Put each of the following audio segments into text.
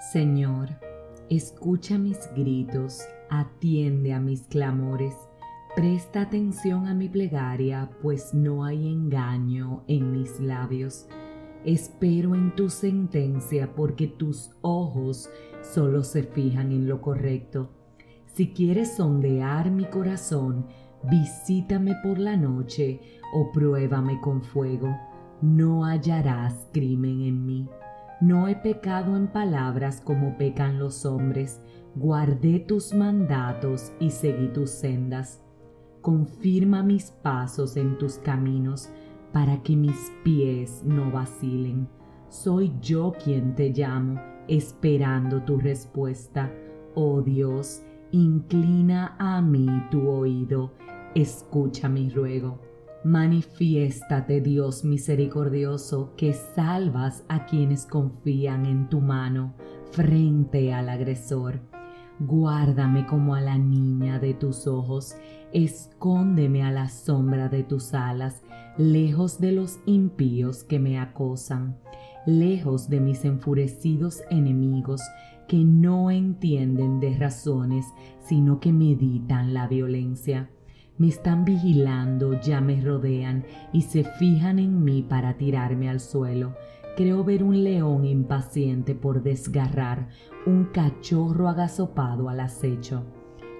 Señor, escucha mis gritos, atiende a mis clamores, presta atención a mi plegaria, pues no hay engaño en mis labios. Espero en tu sentencia porque tus ojos solo se fijan en lo correcto. Si quieres sondear mi corazón, visítame por la noche o pruébame con fuego. No hallarás crimen en mí. No he pecado en palabras como pecan los hombres, guardé tus mandatos y seguí tus sendas. Confirma mis pasos en tus caminos, para que mis pies no vacilen. Soy yo quien te llamo, esperando tu respuesta. Oh Dios, inclina a mí tu oído, escucha mi ruego. Manifiéstate, Dios misericordioso, que salvas a quienes confían en tu mano frente al agresor. Guárdame como a la niña de tus ojos, escóndeme a la sombra de tus alas, lejos de los impíos que me acosan, lejos de mis enfurecidos enemigos que no entienden de razones, sino que meditan la violencia me están vigilando, ya me rodean y se fijan en mí para tirarme al suelo. Creo ver un león impaciente por desgarrar, un cachorro agazopado al acecho.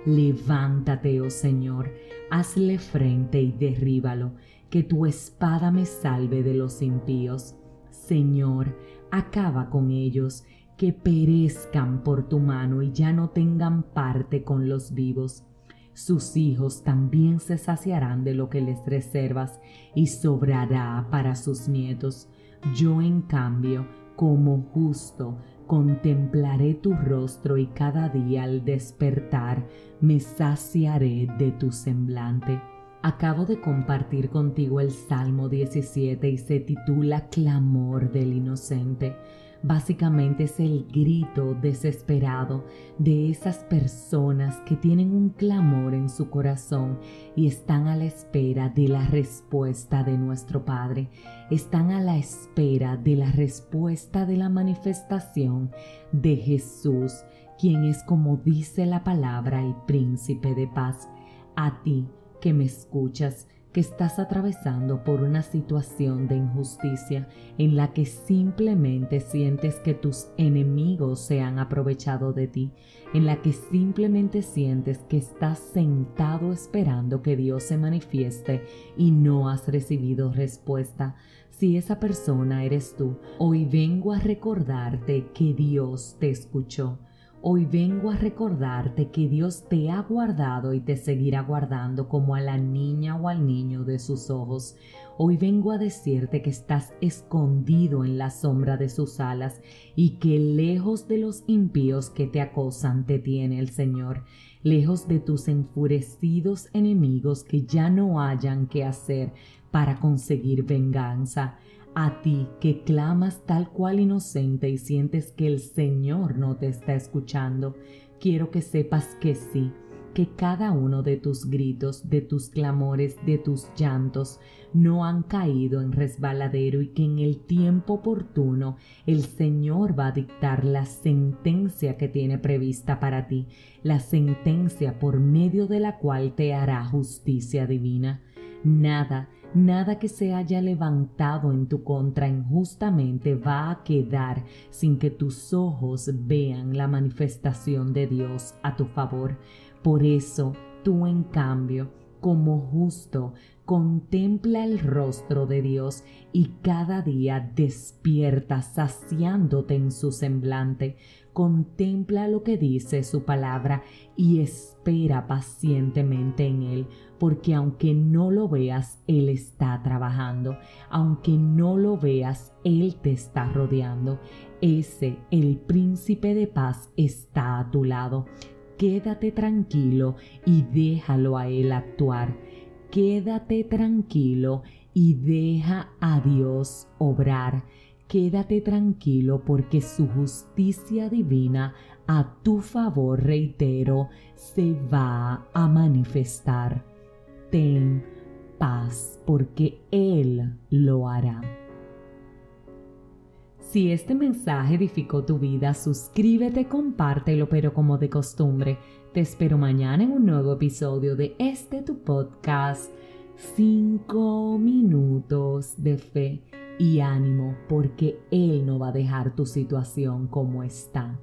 Levántate, oh Señor, hazle frente y derríbalo, que tu espada me salve de los impíos. Señor, acaba con ellos, que perezcan por tu mano y ya no tengan parte con los vivos sus hijos también se saciarán de lo que les reservas y sobrará para sus nietos. Yo en cambio, como justo, contemplaré tu rostro y cada día al despertar me saciaré de tu semblante. Acabo de compartir contigo el Salmo 17 y se titula Clamor del Inocente. Básicamente es el grito desesperado de esas personas que tienen un clamor en su corazón y están a la espera de la respuesta de nuestro Padre. Están a la espera de la respuesta de la manifestación de Jesús, quien es como dice la palabra el príncipe de paz. A ti que me escuchas, que estás atravesando por una situación de injusticia en la que simplemente sientes que tus enemigos se han aprovechado de ti, en la que simplemente sientes que estás sentado esperando que Dios se manifieste y no has recibido respuesta. Si esa persona eres tú, hoy vengo a recordarte que Dios te escuchó Hoy vengo a recordarte que Dios te ha guardado y te seguirá guardando como a la niña o al niño de sus ojos. Hoy vengo a decirte que estás escondido en la sombra de sus alas y que lejos de los impíos que te acosan te tiene el Señor, lejos de tus enfurecidos enemigos que ya no hayan que hacer para conseguir venganza a ti que clamas tal cual inocente y sientes que el Señor no te está escuchando, quiero que sepas que sí, que cada uno de tus gritos, de tus clamores, de tus llantos, no han caído en resbaladero y que en el tiempo oportuno el Señor va a dictar la sentencia que tiene prevista para ti, la sentencia por medio de la cual te hará justicia divina. Nada, Nada que se haya levantado en tu contra injustamente va a quedar sin que tus ojos vean la manifestación de Dios a tu favor. Por eso, tú en cambio, como justo, contempla el rostro de Dios y cada día despierta saciándote en su semblante. Contempla lo que dice su palabra y espera pacientemente en él porque aunque no lo veas, Él está trabajando, aunque no lo veas, Él te está rodeando. Ese, el príncipe de paz, está a tu lado. Quédate tranquilo y déjalo a Él actuar. Quédate tranquilo y deja a Dios obrar quédate tranquilo porque su justicia divina a tu favor, reitero, se va a manifestar. Ten paz porque Él lo hará. Si este mensaje edificó tu vida, suscríbete, compártelo, pero como de costumbre, te espero mañana en un nuevo episodio de este tu podcast, 5 minutos de fe y ánimo porque Él no va a dejar tu situación como está.